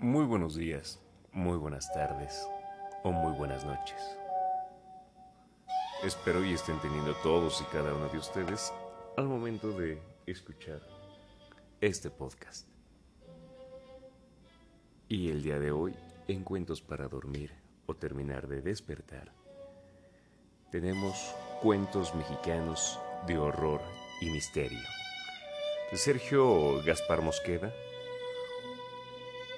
Muy buenos días, muy buenas tardes o muy buenas noches. Espero y estén teniendo todos y cada uno de ustedes al momento de escuchar este podcast. Y el día de hoy, en Cuentos para Dormir o Terminar de Despertar, tenemos cuentos mexicanos de horror y misterio. De Sergio Gaspar Mosqueda,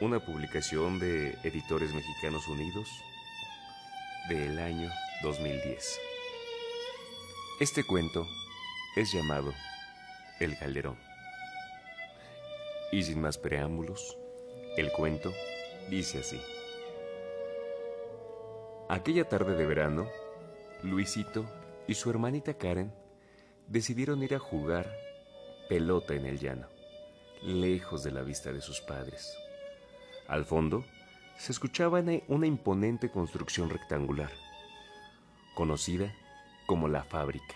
una publicación de Editores Mexicanos Unidos del año 2010. Este cuento es llamado El Calderón. Y sin más preámbulos, el cuento dice así. Aquella tarde de verano, Luisito y su hermanita Karen decidieron ir a jugar pelota en el llano, lejos de la vista de sus padres. Al fondo se escuchaba una imponente construcción rectangular, conocida como la fábrica.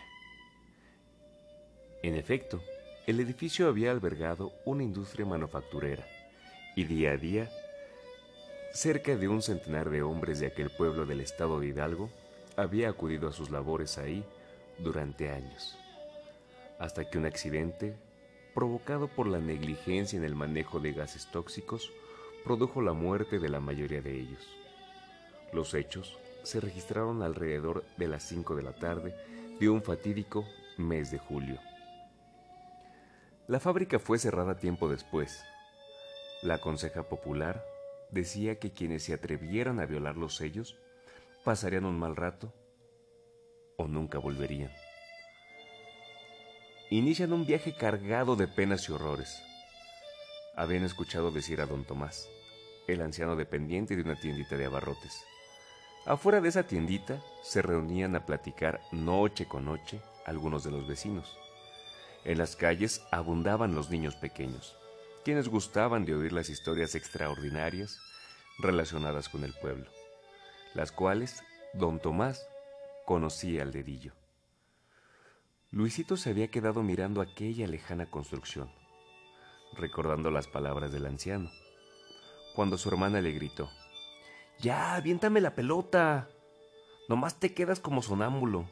En efecto, el edificio había albergado una industria manufacturera y día a día, cerca de un centenar de hombres de aquel pueblo del estado de Hidalgo había acudido a sus labores ahí durante años, hasta que un accidente, provocado por la negligencia en el manejo de gases tóxicos, produjo la muerte de la mayoría de ellos. Los hechos se registraron alrededor de las 5 de la tarde de un fatídico mes de julio. La fábrica fue cerrada tiempo después. La conseja popular decía que quienes se atrevieran a violar los sellos pasarían un mal rato o nunca volverían. Inician un viaje cargado de penas y horrores. Habían escuchado decir a don Tomás, el anciano dependiente de una tiendita de abarrotes. Afuera de esa tiendita se reunían a platicar noche con noche algunos de los vecinos. En las calles abundaban los niños pequeños, quienes gustaban de oír las historias extraordinarias relacionadas con el pueblo, las cuales don Tomás conocía al dedillo. Luisito se había quedado mirando aquella lejana construcción, recordando las palabras del anciano cuando su hermana le gritó, Ya, aviéntame la pelota. Nomás te quedas como sonámbulo.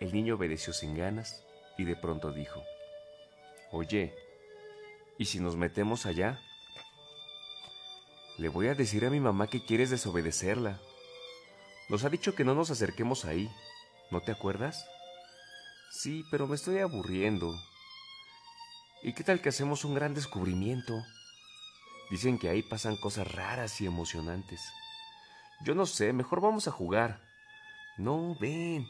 El niño obedeció sin ganas y de pronto dijo, Oye, ¿y si nos metemos allá? Le voy a decir a mi mamá que quieres desobedecerla. Nos ha dicho que no nos acerquemos ahí. ¿No te acuerdas? Sí, pero me estoy aburriendo. ¿Y qué tal que hacemos un gran descubrimiento? Dicen que ahí pasan cosas raras y emocionantes. Yo no sé, mejor vamos a jugar. No, ven.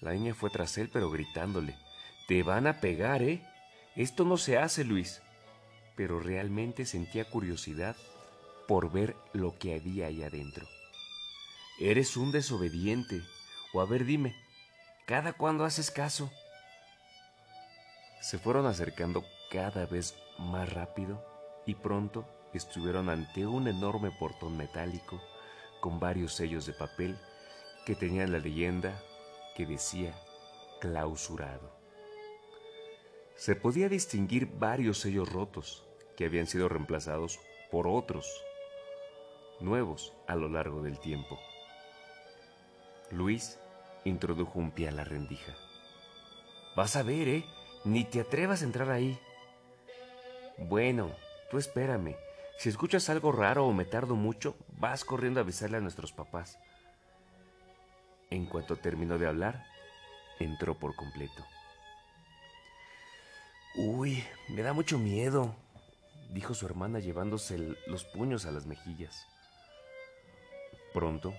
La niña fue tras él, pero gritándole. Te van a pegar, ¿eh? Esto no se hace, Luis. Pero realmente sentía curiosidad por ver lo que había ahí adentro. Eres un desobediente. O a ver, dime, ¿cada cuándo haces caso? Se fueron acercando cada vez más rápido y pronto estuvieron ante un enorme portón metálico con varios sellos de papel que tenían la leyenda que decía clausurado. Se podía distinguir varios sellos rotos que habían sido reemplazados por otros nuevos a lo largo del tiempo. Luis introdujo un pie a la rendija. Vas a ver, ¿eh? Ni te atrevas a entrar ahí. Bueno, Tú espérame. Si escuchas algo raro o me tardo mucho, vas corriendo a avisarle a nuestros papás. En cuanto terminó de hablar, entró por completo. Uy, me da mucho miedo, dijo su hermana llevándose los puños a las mejillas. Pronto,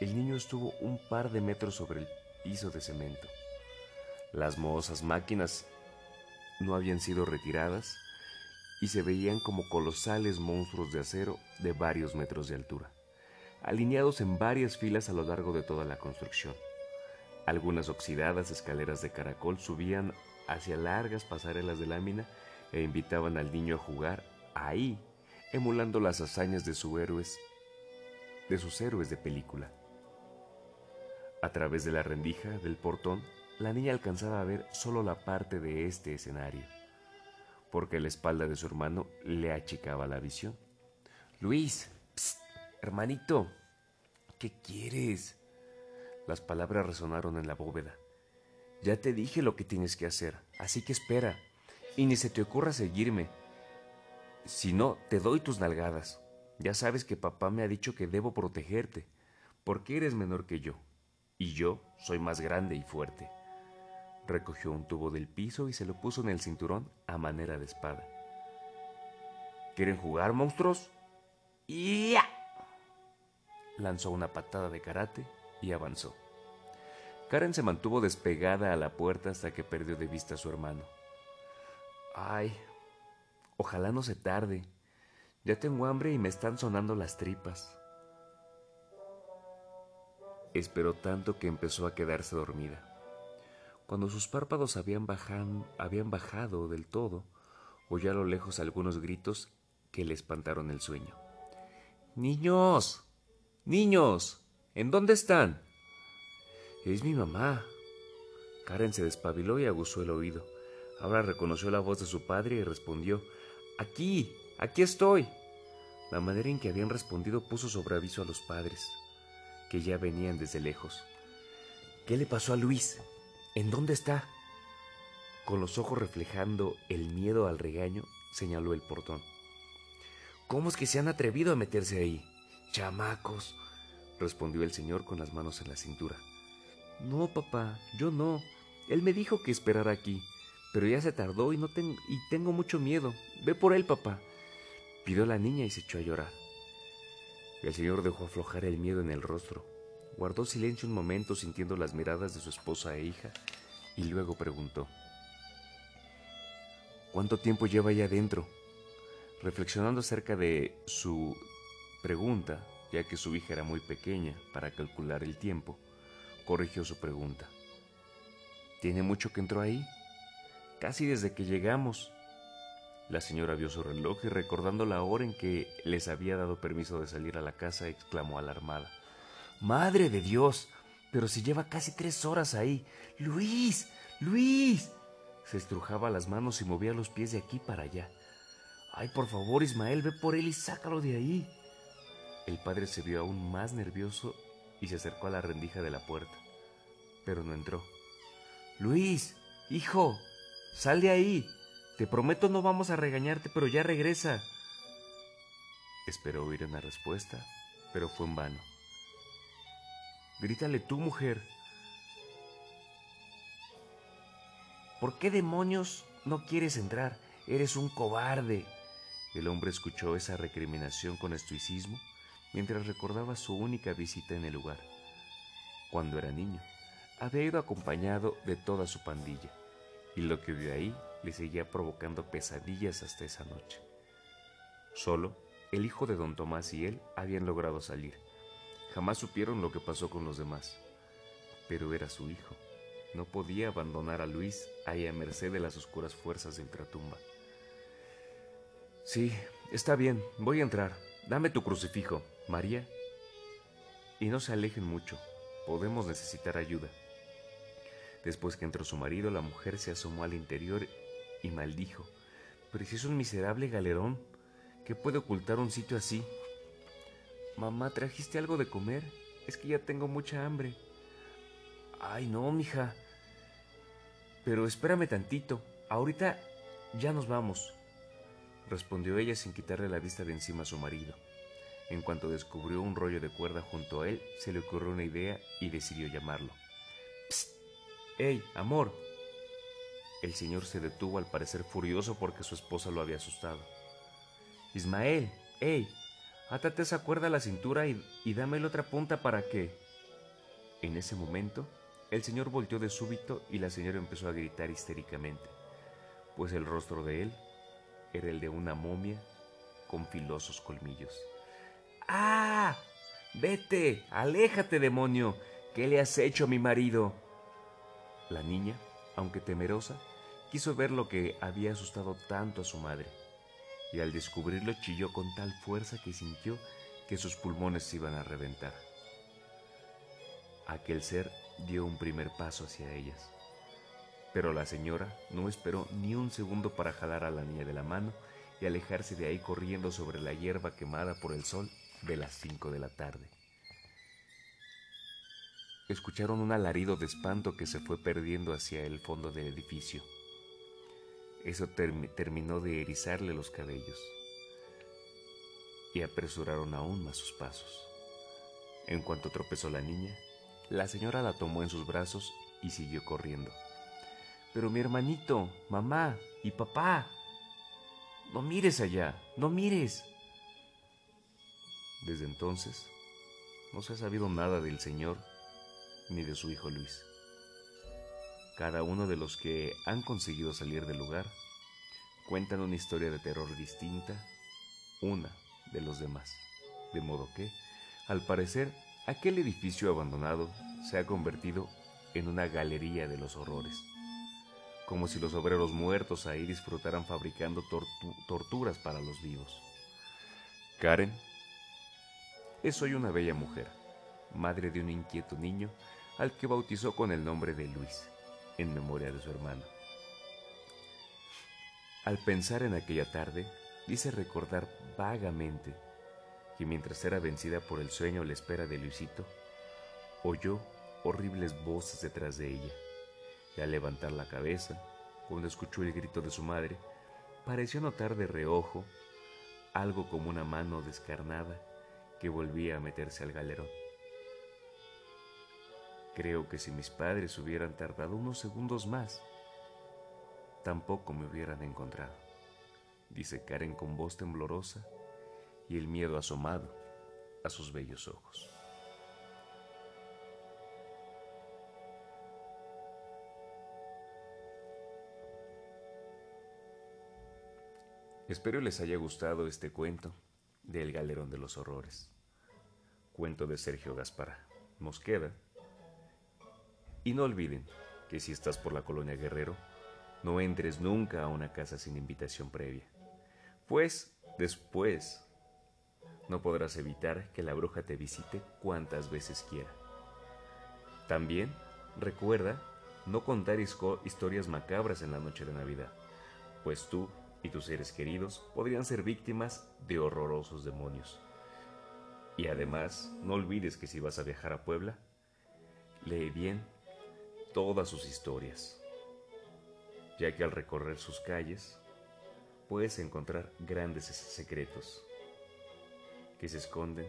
el niño estuvo un par de metros sobre el piso de cemento. Las mohosas máquinas no habían sido retiradas y se veían como colosales monstruos de acero de varios metros de altura, alineados en varias filas a lo largo de toda la construcción. Algunas oxidadas escaleras de caracol subían hacia largas pasarelas de lámina e invitaban al niño a jugar ahí, emulando las hazañas de sus héroes, de sus héroes de película. A través de la rendija del portón, la niña alcanzaba a ver solo la parte de este escenario porque la espalda de su hermano le achicaba la visión. Luis, hermanito, ¿qué quieres? Las palabras resonaron en la bóveda. Ya te dije lo que tienes que hacer, así que espera, y ni se te ocurra seguirme. Si no, te doy tus nalgadas. Ya sabes que papá me ha dicho que debo protegerte, porque eres menor que yo, y yo soy más grande y fuerte. Recogió un tubo del piso y se lo puso en el cinturón a manera de espada. ¿Quieren jugar, monstruos? ¡Ya! Lanzó una patada de karate y avanzó. Karen se mantuvo despegada a la puerta hasta que perdió de vista a su hermano. Ay, ojalá no se tarde. Ya tengo hambre y me están sonando las tripas. Esperó tanto que empezó a quedarse dormida. Cuando sus párpados habían, bajado del todo, oyó a lo lejos algunos gritos que le espantaron el sueño. Niños, niños, ¿en dónde están? Es mi mamá. Karen se despabiló y aguzó el oído. Ahora reconoció la voz de su padre y respondió, Aquí, aquí estoy. La manera en que habían respondido puso sobre aviso a los padres, que ya venían desde lejos. ¿Qué le pasó a Luis? ¿En dónde está? Con los ojos reflejando el miedo al regaño, señaló el portón. ¿Cómo es que se han atrevido a meterse ahí? Chamacos, respondió el señor con las manos en la cintura. No, papá, yo no. Él me dijo que esperara aquí, pero ya se tardó y, no y tengo mucho miedo. Ve por él, papá. Pidió la niña y se echó a llorar. El señor dejó aflojar el miedo en el rostro. Guardó silencio un momento sintiendo las miradas de su esposa e hija y luego preguntó, ¿Cuánto tiempo lleva allá adentro? Reflexionando acerca de su pregunta, ya que su hija era muy pequeña para calcular el tiempo, corrigió su pregunta. ¿Tiene mucho que entró ahí? Casi desde que llegamos. La señora vio su reloj y recordando la hora en que les había dado permiso de salir a la casa, exclamó alarmada. Madre de Dios, pero si lleva casi tres horas ahí. Luis, Luis. Se estrujaba las manos y movía los pies de aquí para allá. Ay, por favor, Ismael, ve por él y sácalo de ahí. El padre se vio aún más nervioso y se acercó a la rendija de la puerta, pero no entró. Luis, hijo, sal de ahí. Te prometo no vamos a regañarte, pero ya regresa. Esperó oír una respuesta, pero fue en vano. Grítale tú, mujer. ¿Por qué demonios no quieres entrar? Eres un cobarde. El hombre escuchó esa recriminación con estoicismo mientras recordaba su única visita en el lugar. Cuando era niño, había ido acompañado de toda su pandilla, y lo que vio ahí le seguía provocando pesadillas hasta esa noche. Solo el hijo de don Tomás y él habían logrado salir. Jamás supieron lo que pasó con los demás. Pero era su hijo. No podía abandonar a Luis ahí a merced de las oscuras fuerzas de ultratumba. Sí, está bien, voy a entrar. Dame tu crucifijo, María. Y no se alejen mucho, podemos necesitar ayuda. Después que entró su marido, la mujer se asomó al interior y maldijo. Pero si es un miserable galerón, ¿qué puede ocultar un sitio así? Mamá, ¿trajiste algo de comer? Es que ya tengo mucha hambre. Ay, no, mija. Pero espérame tantito. Ahorita ya nos vamos, respondió ella sin quitarle la vista de encima a su marido. En cuanto descubrió un rollo de cuerda junto a él, se le ocurrió una idea y decidió llamarlo. ¡Psst! ¡Ey, amor! El señor se detuvo al parecer furioso porque su esposa lo había asustado. Ismael, ¡ey! Átate esa cuerda a la cintura y, y dame la otra punta para que... En ese momento, el señor volteó de súbito y la señora empezó a gritar histéricamente, pues el rostro de él era el de una momia con filosos colmillos. ¡Ah! ¡Vete! ¡Aléjate, demonio! ¿Qué le has hecho a mi marido? La niña, aunque temerosa, quiso ver lo que había asustado tanto a su madre y al descubrirlo chilló con tal fuerza que sintió que sus pulmones se iban a reventar. Aquel ser dio un primer paso hacia ellas. Pero la señora no esperó ni un segundo para jalar a la niña de la mano y alejarse de ahí corriendo sobre la hierba quemada por el sol de las cinco de la tarde. Escucharon un alarido de espanto que se fue perdiendo hacia el fondo del edificio. Eso terminó de erizarle los cabellos y apresuraron aún más sus pasos. En cuanto tropezó la niña, la señora la tomó en sus brazos y siguió corriendo. Pero mi hermanito, mamá y papá, no mires allá, no mires. Desde entonces, no se ha sabido nada del Señor ni de su hijo Luis. Cada uno de los que han conseguido salir del lugar cuentan una historia de terror distinta, una de los demás. De modo que, al parecer, aquel edificio abandonado se ha convertido en una galería de los horrores como si los obreros muertos ahí disfrutaran fabricando torturas para los vivos. Karen es hoy una bella mujer, madre de un inquieto niño al que bautizó con el nombre de Luis, en memoria de su hermano. Al pensar en aquella tarde, dice recordar vagamente que mientras era vencida por el sueño a la espera de Luisito, oyó horribles voces detrás de ella y al levantar la cabeza, cuando escuchó el grito de su madre, pareció notar de reojo algo como una mano descarnada que volvía a meterse al galerón. Creo que si mis padres hubieran tardado unos segundos más, tampoco me hubieran encontrado, dice Karen con voz temblorosa y el miedo asomado a sus bellos ojos. Espero les haya gustado este cuento de El Galerón de los Horrores, cuento de Sergio Gaspar Mosqueda. Y no olviden que si estás por la colonia Guerrero, no entres nunca a una casa sin invitación previa, pues después no podrás evitar que la bruja te visite cuantas veces quiera. También recuerda no contar historias macabras en la noche de Navidad, pues tú y tus seres queridos podrían ser víctimas de horrorosos demonios. Y además, no olvides que si vas a viajar a Puebla, lee bien todas sus historias, ya que al recorrer sus calles puedes encontrar grandes secretos que se esconden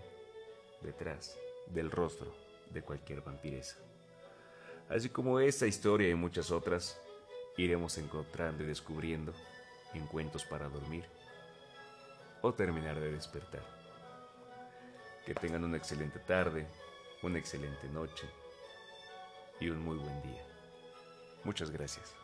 detrás del rostro de cualquier vampiresa. Así como esta historia y muchas otras, iremos encontrando y descubriendo en cuentos para dormir o terminar de despertar. Que tengan una excelente tarde, una excelente noche y un muy buen día. Muchas gracias.